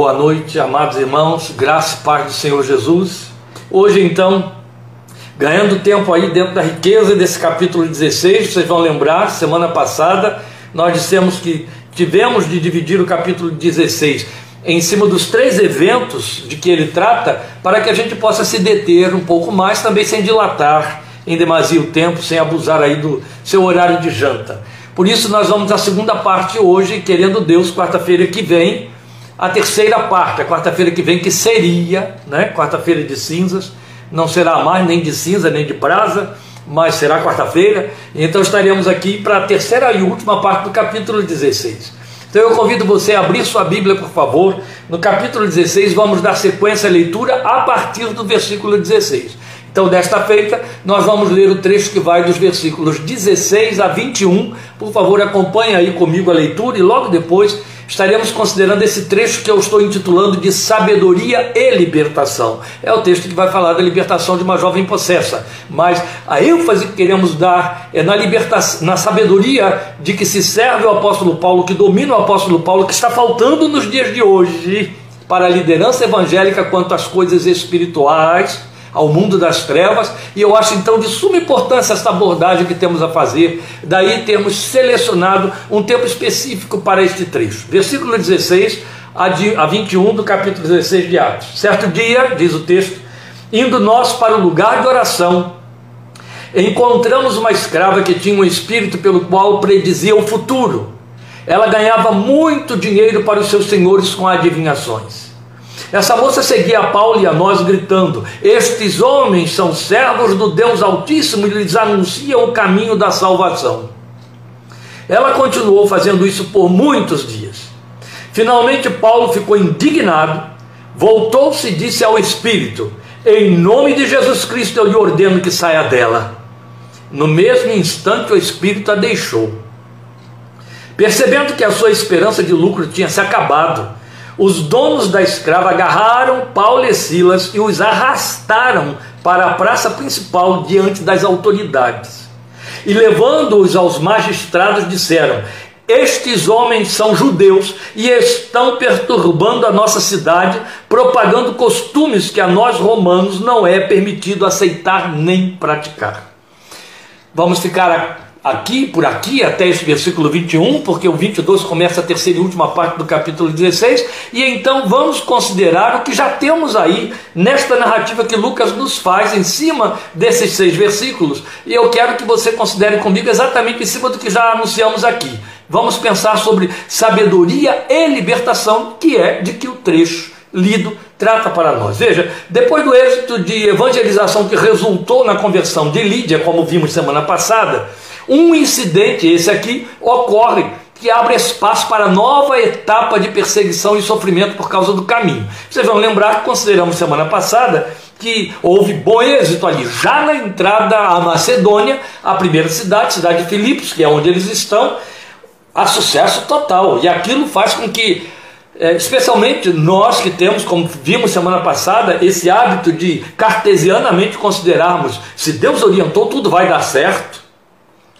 Boa noite, amados irmãos, graça e paz do Senhor Jesus. Hoje, então, ganhando tempo aí dentro da riqueza desse capítulo 16, vocês vão lembrar, semana passada nós dissemos que tivemos de dividir o capítulo 16 em cima dos três eventos de que ele trata, para que a gente possa se deter um pouco mais, também sem dilatar em demasia o tempo, sem abusar aí do seu horário de janta. Por isso, nós vamos à segunda parte hoje, querendo Deus, quarta-feira que vem a terceira parte, a quarta-feira que vem, que seria, né, quarta-feira de cinzas, não será mais nem de cinza nem de brasa, mas será quarta-feira, então estaremos aqui para a terceira e última parte do capítulo 16. Então eu convido você a abrir sua Bíblia, por favor, no capítulo 16, vamos dar sequência à leitura a partir do versículo 16. Então, desta feita, nós vamos ler o trecho que vai dos versículos 16 a 21. Por favor, acompanhe aí comigo a leitura e logo depois estaremos considerando esse trecho que eu estou intitulando de Sabedoria e Libertação. É o texto que vai falar da libertação de uma jovem possessa, mas a ênfase que queremos dar é na libertação, na sabedoria de que se serve o apóstolo Paulo, que domina o apóstolo Paulo, que está faltando nos dias de hoje para a liderança evangélica quanto às coisas espirituais ao mundo das trevas, e eu acho então de suma importância essa abordagem que temos a fazer, daí termos selecionado um tempo específico para este trecho. Versículo 16 a 21 do capítulo 16 de Atos. Certo dia, diz o texto, indo nós para o lugar de oração, encontramos uma escrava que tinha um espírito pelo qual predizia o futuro. Ela ganhava muito dinheiro para os seus senhores com adivinhações. Essa moça seguia a Paulo e a nós gritando: Estes homens são servos do Deus Altíssimo e lhes anunciam o caminho da salvação. Ela continuou fazendo isso por muitos dias. Finalmente, Paulo ficou indignado, voltou-se e disse ao Espírito: Em nome de Jesus Cristo, eu lhe ordeno que saia dela. No mesmo instante, o Espírito a deixou. Percebendo que a sua esperança de lucro tinha se acabado, os donos da escrava agarraram Paulo e Silas e os arrastaram para a praça principal diante das autoridades. E levando-os aos magistrados, disseram: Estes homens são judeus e estão perturbando a nossa cidade, propagando costumes que a nós romanos não é permitido aceitar nem praticar. Vamos ficar aqui, por aqui, até esse versículo 21, porque o 22 começa a terceira e última parte do capítulo 16, e então vamos considerar o que já temos aí nesta narrativa que Lucas nos faz em cima desses seis versículos, e eu quero que você considere comigo exatamente em cima do que já anunciamos aqui. Vamos pensar sobre sabedoria e libertação, que é de que o trecho lido trata para nós. Veja, depois do êxito de evangelização que resultou na conversão de Lídia, como vimos semana passada, um incidente, esse aqui, ocorre que abre espaço para nova etapa de perseguição e sofrimento por causa do caminho. Vocês vão lembrar que consideramos semana passada que houve bom êxito ali, já na entrada à Macedônia, a primeira cidade, cidade de Filipos, que é onde eles estão, há sucesso total. E aquilo faz com que, é, especialmente nós que temos, como vimos semana passada, esse hábito de cartesianamente considerarmos se Deus orientou, tudo vai dar certo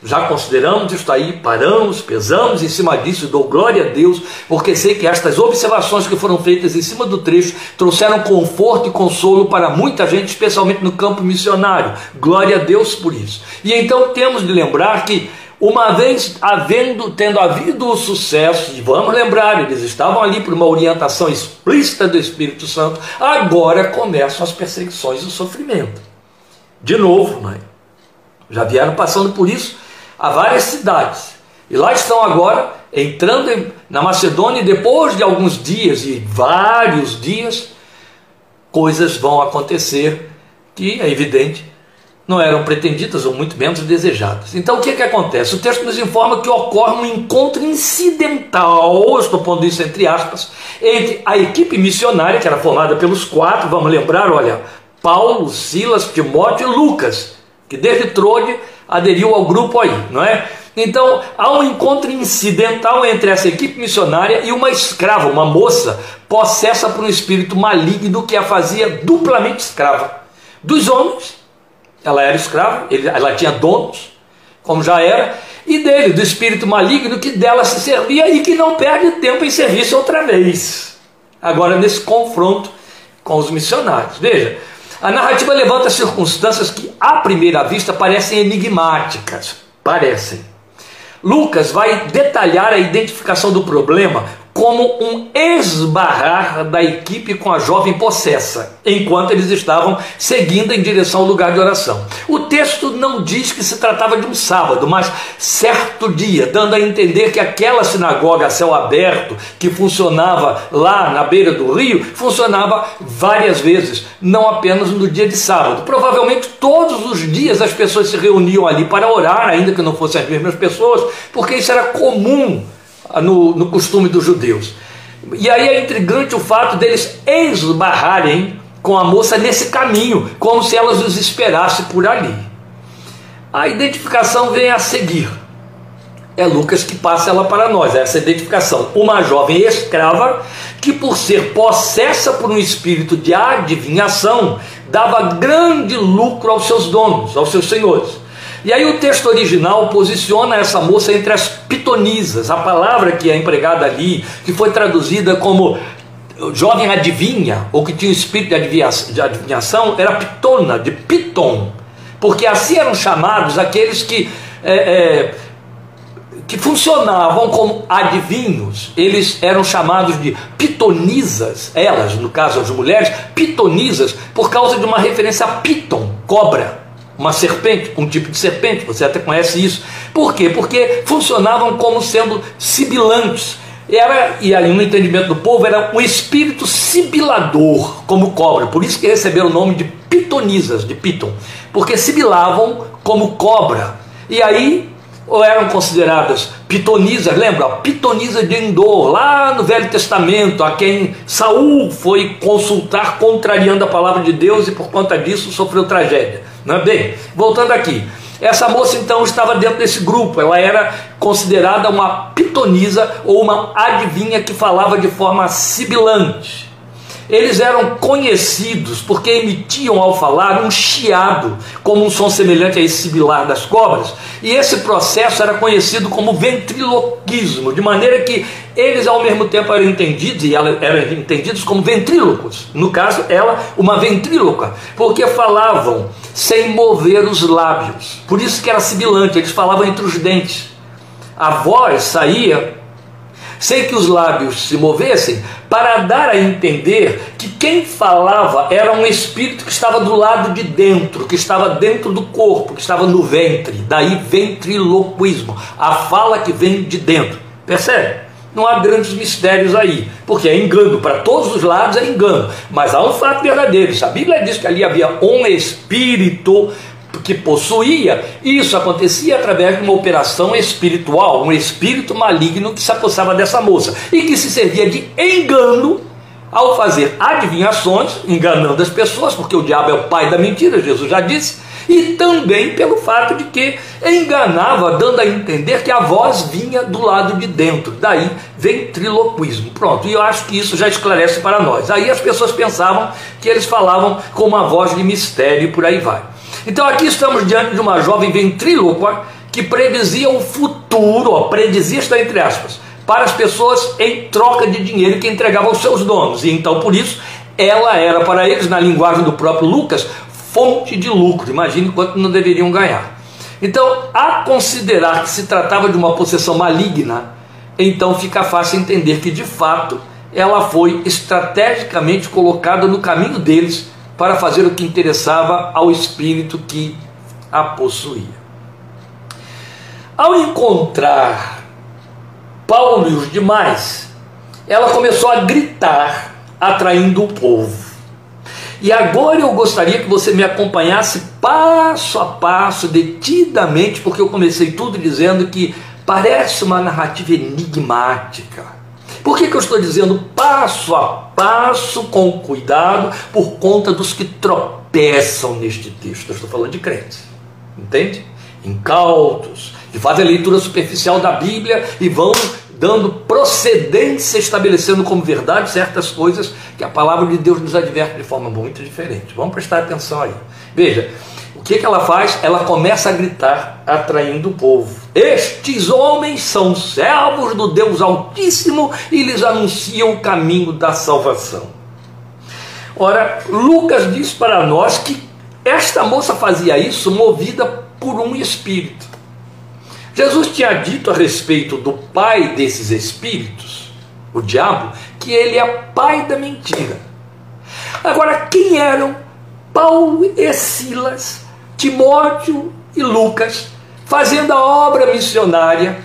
já consideramos isso aí, paramos, pesamos em cima disso, dou glória a Deus, porque sei que estas observações que foram feitas em cima do trecho trouxeram conforto e consolo para muita gente, especialmente no campo missionário. Glória a Deus por isso. E então temos de lembrar que uma vez havendo, tendo havido o sucesso, e vamos lembrar, eles estavam ali por uma orientação explícita do Espírito Santo, agora começam as perseguições e o sofrimento. De novo, mãe. Já vieram passando por isso a várias cidades. E lá estão agora entrando na Macedônia, e depois de alguns dias e vários dias, coisas vão acontecer que é evidente não eram pretendidas ou muito menos desejadas. Então o que, é que acontece? O texto nos informa que ocorre um encontro incidental, estou pondo isso entre aspas, entre a equipe missionária, que era formada pelos quatro, vamos lembrar, olha, Paulo, Silas, Timóteo e Lucas, que desde Trode aderiu ao grupo aí, não é? Então há um encontro incidental entre essa equipe missionária e uma escrava, uma moça possessa por um espírito maligno que a fazia duplamente escrava. Dos homens, ela era escrava, ela tinha donos, como já era, e dele, do espírito maligno que dela se servia e que não perde tempo em serviço outra vez. agora nesse confronto com os missionários. Veja, a narrativa levanta circunstâncias que, à primeira vista, parecem enigmáticas. Parecem. Lucas vai detalhar a identificação do problema como um esbarrar da equipe com a jovem possessa, enquanto eles estavam seguindo em direção ao lugar de oração. O texto não diz que se tratava de um sábado, mas certo dia, dando a entender que aquela sinagoga a céu aberto, que funcionava lá na beira do rio, funcionava várias vezes, não apenas no dia de sábado. Provavelmente todos os dias as pessoas se reuniam ali para orar, ainda que não fossem as mesmas pessoas, porque isso era comum no, no costume dos judeus. E aí é intrigante o fato deles esbarrarem com a moça nesse caminho, como se elas os esperassem por ali. A identificação vem a seguir. É Lucas que passa ela para nós, essa identificação. Uma jovem escrava que, por ser possessa por um espírito de adivinhação, dava grande lucro aos seus donos, aos seus senhores. E aí o texto original posiciona essa moça entre as pitonisas, a palavra que é empregada ali, que foi traduzida como jovem adivinha, ou que tinha o espírito de adivinhação, era pitona, de piton, porque assim eram chamados aqueles que, é, é, que funcionavam como adivinhos, eles eram chamados de pitonisas, elas, no caso as mulheres, pitonisas, por causa de uma referência a piton, cobra uma serpente, um tipo de serpente, você até conhece isso. Por quê? Porque funcionavam como sendo sibilantes. Era, e aí no entendimento do povo, era um espírito sibilador, como cobra. Por isso que receberam o nome de pitonisas, de piton. Porque sibilavam como cobra. E aí ou eram consideradas pitonisas, lembra? Pitonisa de Endor, lá no Velho Testamento, a quem Saul foi consultar contrariando a palavra de Deus e por conta disso sofreu tragédia. Não é bem? Voltando aqui. Essa moça então estava dentro desse grupo, ela era considerada uma pitonisa ou uma adivinha que falava de forma sibilante. Eles eram conhecidos porque emitiam ao falar um chiado, como um som semelhante a esse sibilar das cobras, e esse processo era conhecido como ventriloquismo, de maneira que eles ao mesmo tempo eram entendidos, e eram entendidos como ventrílocos. No caso, ela, uma ventríloca, porque falavam sem mover os lábios. Por isso que era sibilante, eles falavam entre os dentes. A voz saía sem que os lábios se movessem, para dar a entender que quem falava era um espírito que estava do lado de dentro, que estava dentro do corpo, que estava no ventre. Daí ventriloquismo, a fala que vem de dentro. Percebe? Não há grandes mistérios aí, porque é engano, para todos os lados é engano, mas há um fato verdadeiro. A Bíblia diz que ali havia um espírito que possuía, isso acontecia através de uma operação espiritual, um espírito maligno que se apossava dessa moça e que se servia de engano ao fazer adivinhações, enganando as pessoas, porque o diabo é o pai da mentira, Jesus já disse, e também pelo fato de que enganava, dando a entender que a voz vinha do lado de dentro, daí ventriloquismo. Pronto, e eu acho que isso já esclarece para nós. Aí as pessoas pensavam que eles falavam com uma voz de mistério e por aí vai. Então aqui estamos diante de uma jovem ventríloca que predizia o futuro, ó, predizia está entre aspas, para as pessoas em troca de dinheiro que entregava aos seus donos. E então por isso ela era para eles, na linguagem do próprio Lucas, fonte de lucro. Imagine quanto não deveriam ganhar. Então, a considerar que se tratava de uma possessão maligna, então fica fácil entender que de fato ela foi estrategicamente colocada no caminho deles para fazer o que interessava ao espírito que a possuía. Ao encontrar Paulo e os demais, ela começou a gritar, atraindo o povo. E agora eu gostaria que você me acompanhasse passo a passo, detidamente, porque eu comecei tudo dizendo que parece uma narrativa enigmática por que, que eu estou dizendo passo a passo, com cuidado, por conta dos que tropeçam neste texto? Eu estou falando de crentes, entende? Incautos, que fazem a leitura superficial da Bíblia e vão dando procedência, estabelecendo como verdade certas coisas que a palavra de Deus nos adverte de forma muito diferente. Vamos prestar atenção aí. Veja, o que, que ela faz? Ela começa a gritar, atraindo o povo. Estes homens são servos do Deus Altíssimo e lhes anunciam o caminho da salvação. Ora, Lucas diz para nós que esta moça fazia isso movida por um espírito. Jesus tinha dito a respeito do pai desses espíritos, o diabo, que ele é pai da mentira. Agora, quem eram Paulo e Silas, Timóteo e Lucas, fazendo a obra missionária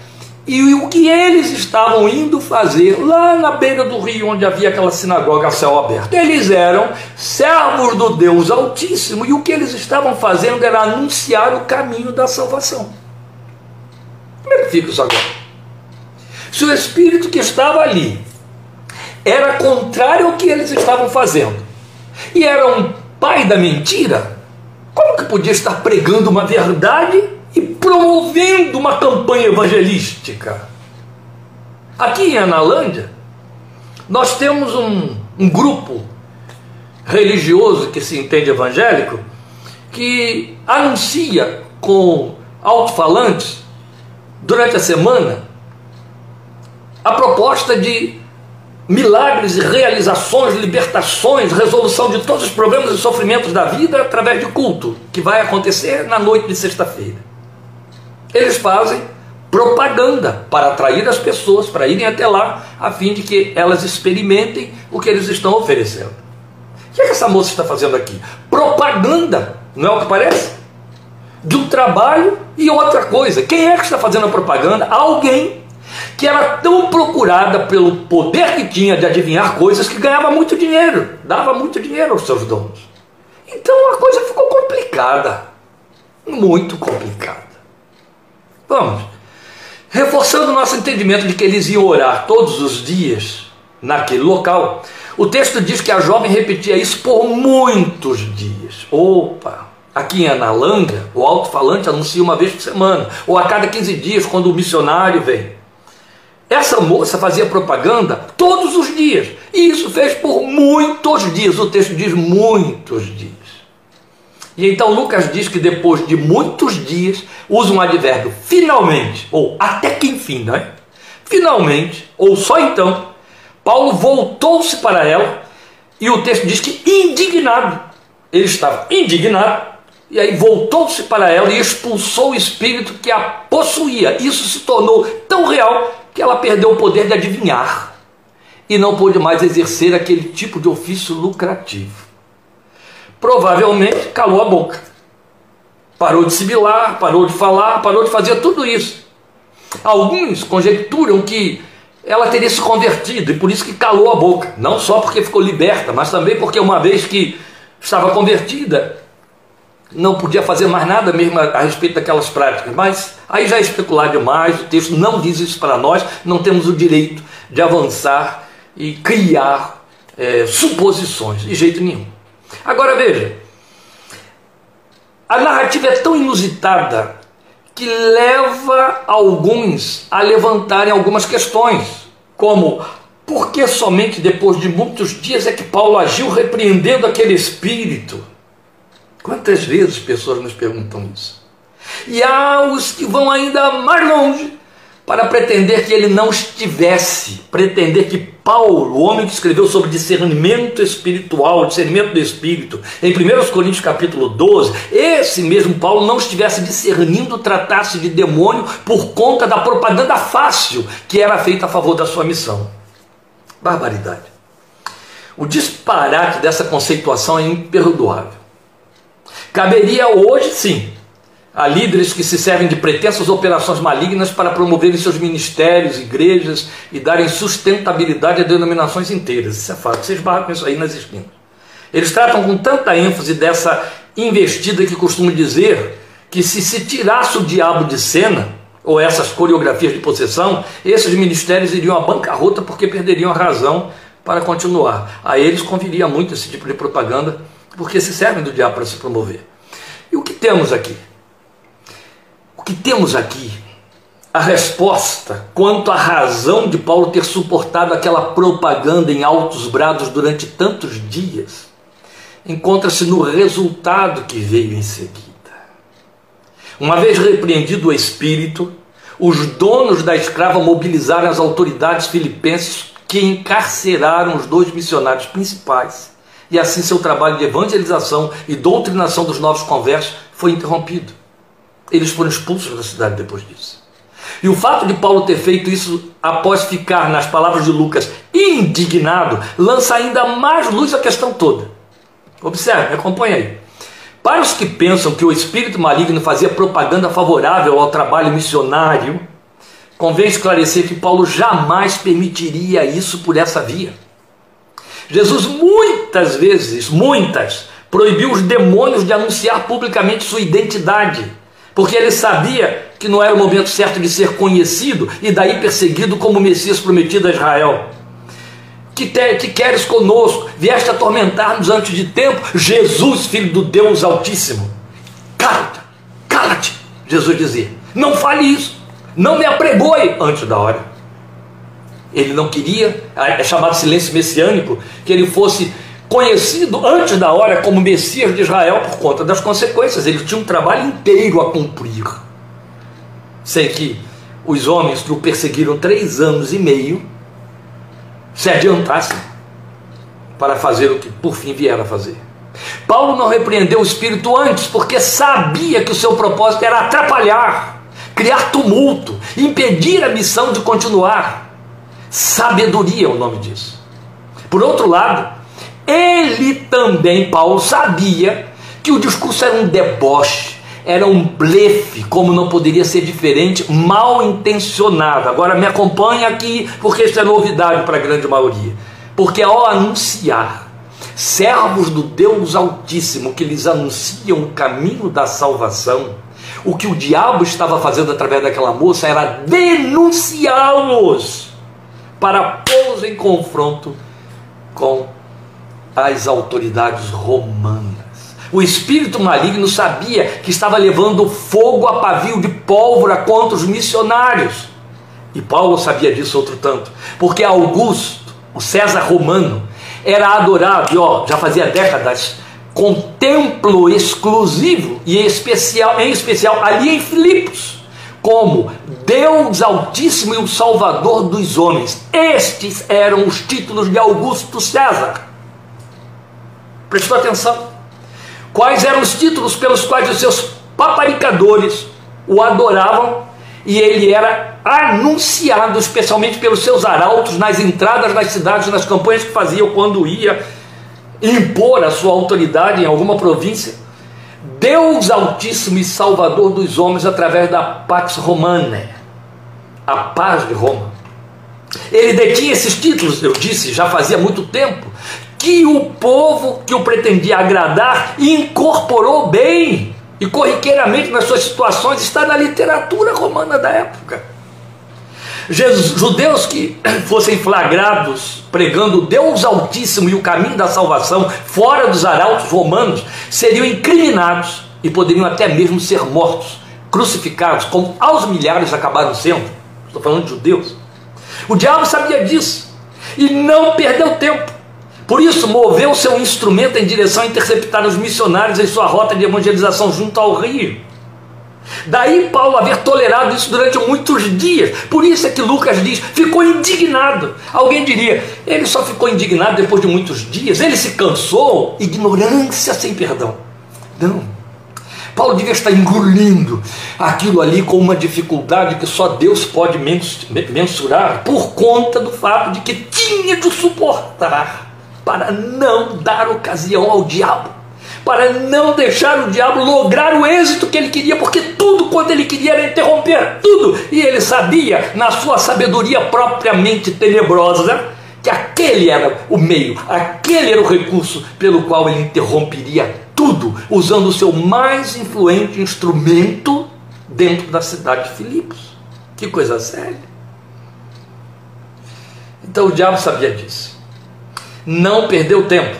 e o que eles estavam indo fazer lá na beira do rio, onde havia aquela sinagoga a céu aberto? Eles eram servos do Deus Altíssimo e o que eles estavam fazendo era anunciar o caminho da salvação. Como é que fica isso agora? Se o espírito que estava ali era contrário ao que eles estavam fazendo e era um pai da mentira, como que podia estar pregando uma verdade e promovendo uma campanha evangelística? Aqui em Analândia, nós temos um, um grupo religioso que se entende evangélico que anuncia com alto-falantes durante a semana a proposta de milagres e realizações, libertações, resolução de todos os problemas e sofrimentos da vida através de culto, que vai acontecer na noite de sexta-feira. Eles fazem propaganda para atrair as pessoas para irem até lá, a fim de que elas experimentem o que eles estão oferecendo. O que, é que essa moça está fazendo aqui? Propaganda, não é o que parece? de um trabalho e outra coisa. Quem é que está fazendo a propaganda? Alguém que era tão procurada pelo poder que tinha de adivinhar coisas que ganhava muito dinheiro, dava muito dinheiro aos seus donos. Então a coisa ficou complicada, muito complicada. Vamos, reforçando o nosso entendimento de que eles iam orar todos os dias naquele local, o texto diz que a jovem repetia isso por muitos dias. Opa! Aqui em Analanga, o alto-falante anuncia uma vez por semana, ou a cada 15 dias, quando o missionário vem. Essa moça fazia propaganda todos os dias, e isso fez por muitos dias. O texto diz muitos dias. E então Lucas diz que depois de muitos dias, usa um advérbio finalmente, ou até que enfim, não é? Finalmente, ou só então, Paulo voltou-se para ela, e o texto diz que indignado, ele estava indignado e aí voltou-se para ela e expulsou o espírito que a possuía. Isso se tornou tão real que ela perdeu o poder de adivinhar e não pôde mais exercer aquele tipo de ofício lucrativo. Provavelmente calou a boca. Parou de sibilar, parou de falar, parou de fazer tudo isso. Alguns conjecturam que ela teria se convertido e por isso que calou a boca. Não só porque ficou liberta, mas também porque uma vez que estava convertida, não podia fazer mais nada mesmo a, a, respeito daquelas práticas, mas aí já é especular demais, o texto não diz isso para nós, não temos o direito de avançar e criar é, suposições, de jeito nenhum. Agora veja, a narrativa é tão inusitada que leva alguns a levantarem algumas questões, como por que somente depois de muitos dias é que Paulo agiu repreendendo aquele espírito? Quantas vezes pessoas nos perguntam isso? E há os que vão ainda mais longe para pretender que ele não estivesse, pretender que Paulo, o homem que escreveu sobre discernimento espiritual, discernimento do espírito, em 1 Coríntios capítulo 12, esse mesmo Paulo não estivesse discernindo tratar-se de demônio por conta da propaganda fácil que era feita a favor da sua missão. Barbaridade. O disparate dessa conceituação é imperdoável. Caberia hoje, sim, a líderes que se servem de pretensas operações malignas para promoverem seus ministérios, igrejas e darem sustentabilidade a denominações inteiras. Isso é fato. Vocês barram com isso aí nas esquinas. Eles tratam com tanta ênfase dessa investida que costumam dizer que se se tirasse o diabo de cena, ou essas coreografias de possessão, esses ministérios iriam à bancarrota porque perderiam a razão para continuar. A eles conviria muito esse tipo de propaganda porque se servem do diabo para se promover. E o que temos aqui? O que temos aqui a resposta quanto à razão de Paulo ter suportado aquela propaganda em altos brados durante tantos dias encontra-se no resultado que veio em seguida. Uma vez repreendido o espírito, os donos da escrava mobilizaram as autoridades filipenses que encarceraram os dois missionários principais. E assim seu trabalho de evangelização e doutrinação dos novos conversos foi interrompido. Eles foram expulsos da cidade depois disso. E o fato de Paulo ter feito isso após ficar, nas palavras de Lucas, indignado, lança ainda mais luz à questão toda. Observe, acompanhe aí. Para os que pensam que o espírito maligno fazia propaganda favorável ao trabalho missionário, convém esclarecer que Paulo jamais permitiria isso por essa via. Jesus muitas vezes, muitas, proibiu os demônios de anunciar publicamente sua identidade porque ele sabia que não era o momento certo de ser conhecido e daí perseguido como Messias prometido a Israel. Que, te, que queres conosco? Vieste atormentar-nos antes de tempo? Jesus, filho do Deus Altíssimo. Cala-te, cala-te, Jesus dizia. Não fale isso, não me apregoe antes da hora. Ele não queria, é chamado silêncio messiânico, que ele fosse conhecido antes da hora como Messias de Israel por conta das consequências. Ele tinha um trabalho inteiro a cumprir. Sei que os homens que o perseguiram três anos e meio se adiantassem para fazer o que por fim vieram a fazer. Paulo não repreendeu o espírito antes, porque sabia que o seu propósito era atrapalhar, criar tumulto, impedir a missão de continuar. Sabedoria é o nome disso. Por outro lado, ele também, Paulo, sabia que o discurso era um deboche, era um blefe, como não poderia ser diferente, mal intencionado. Agora me acompanha aqui, porque isso é novidade para a grande maioria. Porque ao anunciar, servos do Deus Altíssimo que lhes anunciam o caminho da salvação, o que o diabo estava fazendo através daquela moça era denunciá-los para pô-los em confronto com às autoridades romanas. O espírito maligno sabia que estava levando fogo a pavio de pólvora contra os missionários. E Paulo sabia disso outro tanto, porque Augusto, o César romano, era adorado, e ó, já fazia décadas, com templo exclusivo e especial, em especial ali em Filipos, como Deus Altíssimo e o Salvador dos homens. Estes eram os títulos de Augusto César. Prestou atenção? Quais eram os títulos pelos quais os seus paparicadores o adoravam e ele era anunciado, especialmente pelos seus arautos, nas entradas das cidades, nas campanhas que fazia quando ia impor a sua autoridade em alguma província. Deus Altíssimo e Salvador dos homens através da Pax Romana, a paz de Roma. Ele detinha esses títulos, eu disse, já fazia muito tempo, que o povo que o pretendia agradar incorporou bem e corriqueiramente nas suas situações, está na literatura romana da época. Jesus, judeus que fossem flagrados pregando Deus Altíssimo e o caminho da salvação fora dos arautos romanos seriam incriminados e poderiam até mesmo ser mortos, crucificados, como aos milhares acabaram sendo. Estou falando de judeus. O diabo sabia disso e não perdeu tempo. Por isso, moveu seu instrumento em direção a interceptar os missionários em sua rota de evangelização junto ao rio. Daí Paulo haver tolerado isso durante muitos dias. Por isso é que Lucas diz: ficou indignado. Alguém diria: ele só ficou indignado depois de muitos dias, ele se cansou. Ignorância sem perdão. Não. Paulo devia estar engolindo aquilo ali com uma dificuldade que só Deus pode mensurar por conta do fato de que tinha de suportar para não dar ocasião ao diabo, para não deixar o diabo lograr o êxito que ele queria, porque tudo quanto ele queria era interromper tudo, e ele sabia, na sua sabedoria propriamente tenebrosa, que aquele era o meio, aquele era o recurso pelo qual ele interromperia tudo, usando o seu mais influente instrumento dentro da cidade de Filipos. Que coisa séria. Então o diabo sabia disso não perdeu tempo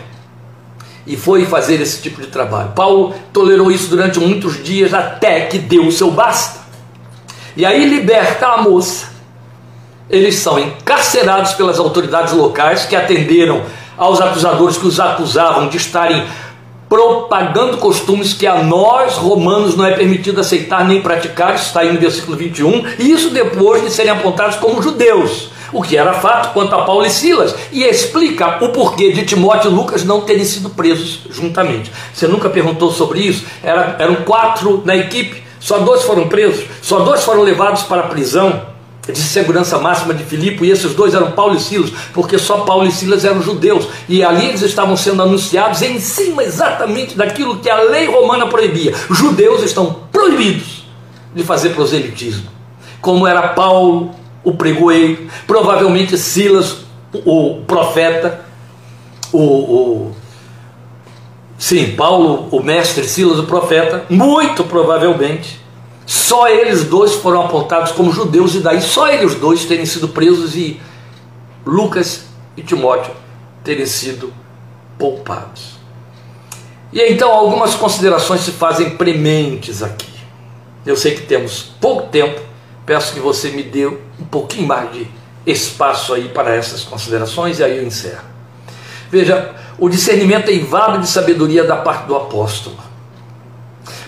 e foi fazer esse tipo de trabalho. Paulo tolerou isso durante muitos dias até que deu o seu basta. E aí liberta a moça. Eles são encarcerados pelas autoridades locais que atenderam aos acusadores que os acusavam de estarem propagando costumes que a nós, romanos, não é permitido aceitar nem praticar, está aí no versículo 21, e isso depois de serem apontados como judeus, o que era fato quanto a Paulo e Silas, e explica o porquê de Timóteo e Lucas não terem sido presos juntamente. Você nunca perguntou sobre isso? Era, eram quatro na equipe, só dois foram presos, só dois foram levados para a prisão de segurança máxima de Filipe, e esses dois eram Paulo e Silas, porque só Paulo e Silas eram judeus, e ali eles estavam sendo anunciados em cima exatamente daquilo que a lei romana proibia. Judeus estão proibidos de fazer proselitismo, como era Paulo, o pregoeiro, provavelmente Silas, o profeta, o, o sim, Paulo, o mestre, Silas, o profeta, muito provavelmente só eles dois foram apontados como judeus, e daí só eles dois terem sido presos e Lucas e Timóteo terem sido poupados. E então algumas considerações se fazem prementes aqui. Eu sei que temos pouco tempo, peço que você me dê um pouquinho mais de espaço aí para essas considerações e aí eu encerro. Veja, o discernimento é invado de sabedoria da parte do apóstolo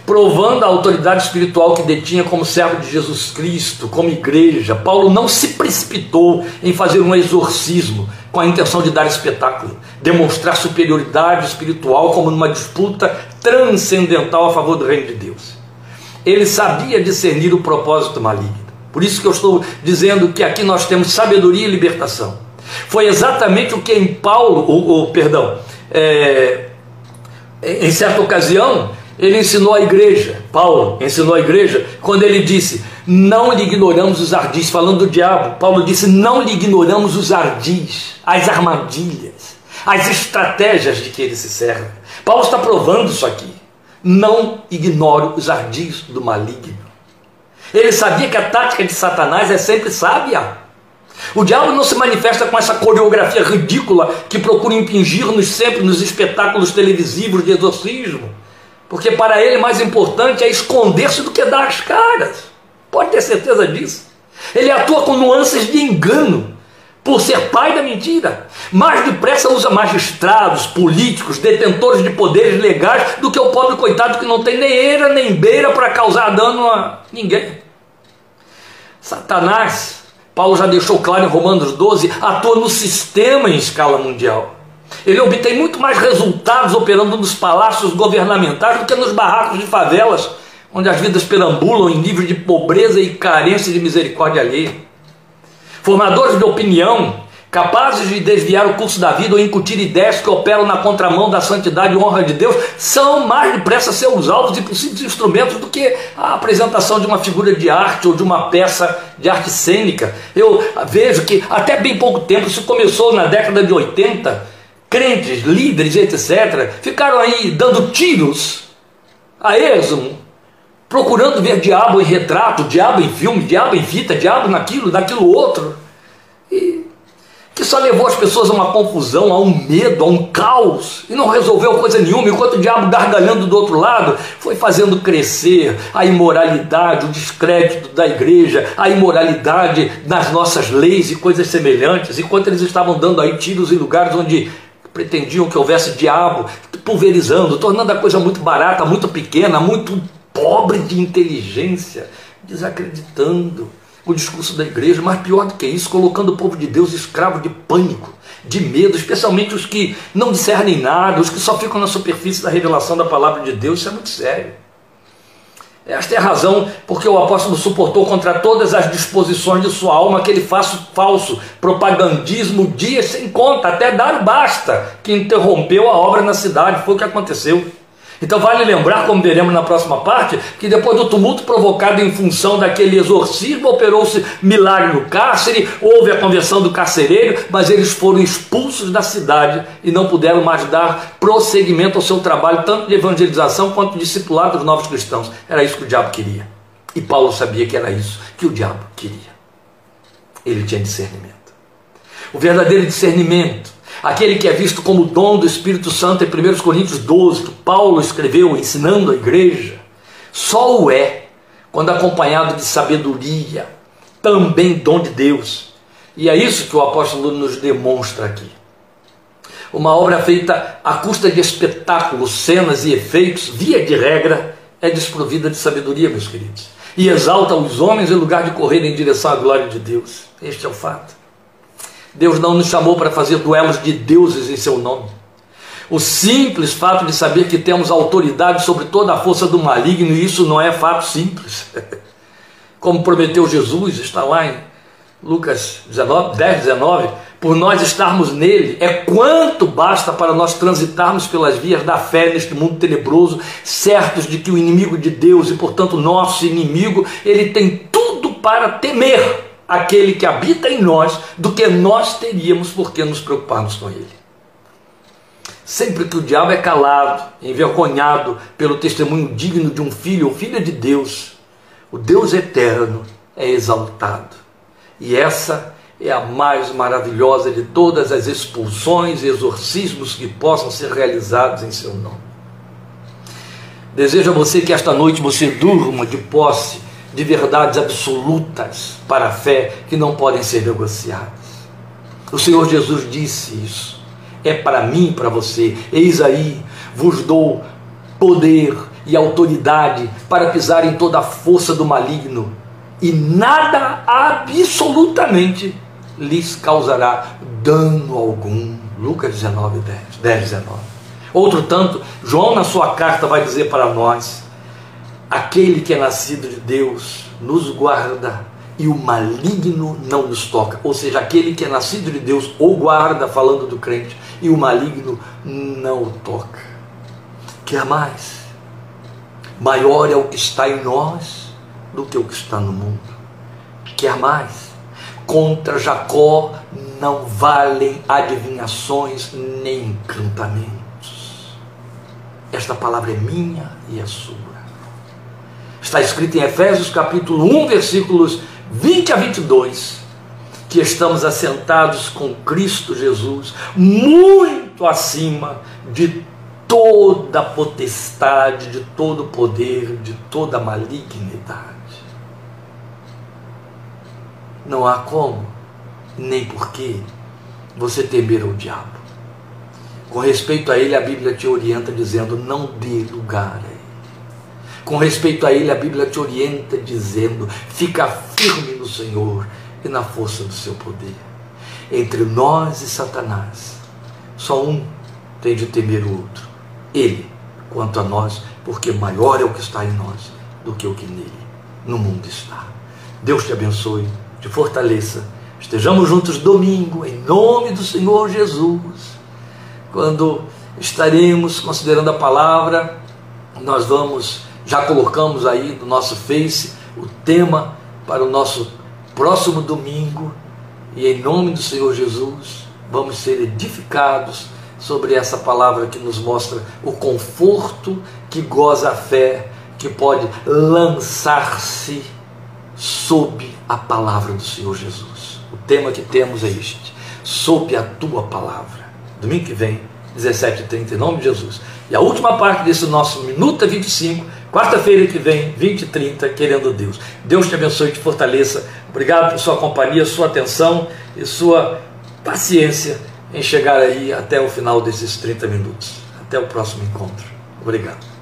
provando a autoridade espiritual que detinha como servo de Jesus Cristo, como igreja. Paulo não se precipitou em fazer um exorcismo com a intenção de dar espetáculo, demonstrar superioridade espiritual como numa disputa transcendental a favor do reino de Deus. Ele sabia discernir o propósito maligno. Por isso que eu estou dizendo que aqui nós temos sabedoria e libertação. Foi exatamente o que em Paulo, ou perdão, é, em certa ocasião, ele ensinou a igreja, Paulo ensinou a igreja, quando ele disse: Não lhe ignoramos os ardis, falando do diabo. Paulo disse: Não lhe ignoramos os ardis, as armadilhas, as estratégias de que ele se serve. Paulo está provando isso aqui. Não ignore os ardis do maligno. Ele sabia que a tática de Satanás é sempre sábia. O diabo não se manifesta com essa coreografia ridícula que procura impingir-nos sempre nos espetáculos televisivos de exorcismo. Porque para ele mais importante é esconder-se do que dar as caras. Pode ter certeza disso. Ele atua com nuances de engano, por ser pai da mentira. Mais depressa usa magistrados, políticos, detentores de poderes legais do que o pobre coitado que não tem nem eira nem beira para causar dano a ninguém. Satanás, Paulo já deixou claro em Romanos 12, atua no sistema em escala mundial. Ele obtém muito mais resultados operando nos palácios governamentais do que nos barracos de favelas, onde as vidas perambulam em nível de pobreza e carência de misericórdia alheia. Formadores de opinião, capazes de desviar o curso da vida ou incutir ideias que operam na contramão da santidade e honra de Deus, são mais depressa seus alvos e possíveis instrumentos do que a apresentação de uma figura de arte ou de uma peça de arte cênica. Eu vejo que até bem pouco tempo, isso começou na década de 80, crentes, líderes, etc., ficaram aí dando tiros a esmo, procurando ver diabo em retrato, diabo em filme, diabo em fita, diabo naquilo, naquilo outro. E que só levou as pessoas a uma confusão, a um medo, a um caos, e não resolveu coisa nenhuma, enquanto o diabo gargalhando do outro lado foi fazendo crescer a imoralidade, o descrédito da igreja, a imoralidade nas nossas leis e coisas semelhantes, enquanto eles estavam dando aí tiros em lugares onde pretendiam que houvesse diabo pulverizando, tornando a coisa muito barata, muito pequena, muito pobre de inteligência, desacreditando o discurso da igreja, mas pior do que isso, colocando o povo de Deus escravo de pânico, de medo, especialmente os que não discernem nada, os que só ficam na superfície da revelação da palavra de Deus, isso é muito sério. Esta é a razão porque o apóstolo suportou contra todas as disposições de sua alma aquele falso, falso propagandismo dias sem conta, até dar basta, que interrompeu a obra na cidade. Foi o que aconteceu. Então vale lembrar, como veremos na próxima parte, que depois do tumulto provocado em função daquele exorcismo, operou-se milagre no cárcere, houve a conversão do carcereiro, mas eles foram expulsos da cidade e não puderam mais dar prosseguimento ao seu trabalho, tanto de evangelização quanto de discipulado dos novos cristãos. Era isso que o diabo queria. E Paulo sabia que era isso que o diabo queria. Ele tinha discernimento. O verdadeiro discernimento aquele que é visto como dom do Espírito Santo em 1 Coríntios 12, que Paulo escreveu ensinando a igreja, só o é quando acompanhado de sabedoria, também dom de Deus. E é isso que o apóstolo nos demonstra aqui. Uma obra feita à custa de espetáculos, cenas e efeitos, via de regra, é desprovida de sabedoria, meus queridos. E exalta os homens em lugar de correr em direção à glória de Deus. Este é o fato. Deus não nos chamou para fazer duelos de deuses em seu nome. O simples fato de saber que temos autoridade sobre toda a força do maligno, e isso não é fato simples. Como prometeu Jesus, está lá em Lucas 19, 10, 19, por nós estarmos nele, é quanto basta para nós transitarmos pelas vias da fé neste mundo tenebroso, certos de que o inimigo de Deus e, portanto, nosso inimigo, ele tem tudo para temer aquele que habita em nós do que nós teríamos por que nos preocuparmos com ele. Sempre que o diabo é calado, envergonhado pelo testemunho digno de um filho ou filha de Deus, o Deus eterno é exaltado. E essa é a mais maravilhosa de todas as expulsões e exorcismos que possam ser realizados em seu nome. Desejo a você que esta noite você durma de posse de verdades absolutas para a fé que não podem ser negociadas. O Senhor Jesus disse isso. É para mim e para você. Eis aí, vos dou poder e autoridade para pisar em toda a força do maligno, e nada absolutamente lhes causará dano algum. Lucas 19, 10, 10 19. Outro tanto, João na sua carta vai dizer para nós Aquele que é nascido de Deus nos guarda e o maligno não nos toca. Ou seja, aquele que é nascido de Deus o guarda, falando do crente, e o maligno não o toca. Quer mais? Maior é o que está em nós do que o que está no mundo. Quer mais? Contra Jacó não valem adivinhações nem encantamentos. Esta palavra é minha e é sua. Está escrito em Efésios capítulo 1, versículos 20 a 22, que estamos assentados com Cristo Jesus muito acima de toda potestade, de todo poder, de toda malignidade. Não há como, nem porquê, você temer o diabo. Com respeito a ele, a Bíblia te orienta dizendo: não dê lugar a. Com respeito a ele, a Bíblia te orienta dizendo: fica firme no Senhor e na força do seu poder. Entre nós e Satanás, só um tem de temer o outro. Ele, quanto a nós, porque maior é o que está em nós do que o que nele, no mundo está. Deus te abençoe, te fortaleça. Estejamos juntos domingo, em nome do Senhor Jesus. Quando estaremos considerando a palavra, nós vamos já colocamos aí no nosso Face o tema para o nosso próximo domingo. E em nome do Senhor Jesus, vamos ser edificados sobre essa palavra que nos mostra o conforto que goza a fé, que pode lançar-se sob a palavra do Senhor Jesus. O tema que temos é este: sob a tua palavra. Domingo que vem, 17h30, em nome de Jesus. E a última parte desse nosso Minuta 25 Quarta-feira que vem, 20 e 30, querendo Deus. Deus te abençoe e te fortaleça. Obrigado por sua companhia, sua atenção e sua paciência em chegar aí até o final desses 30 minutos. Até o próximo encontro. Obrigado.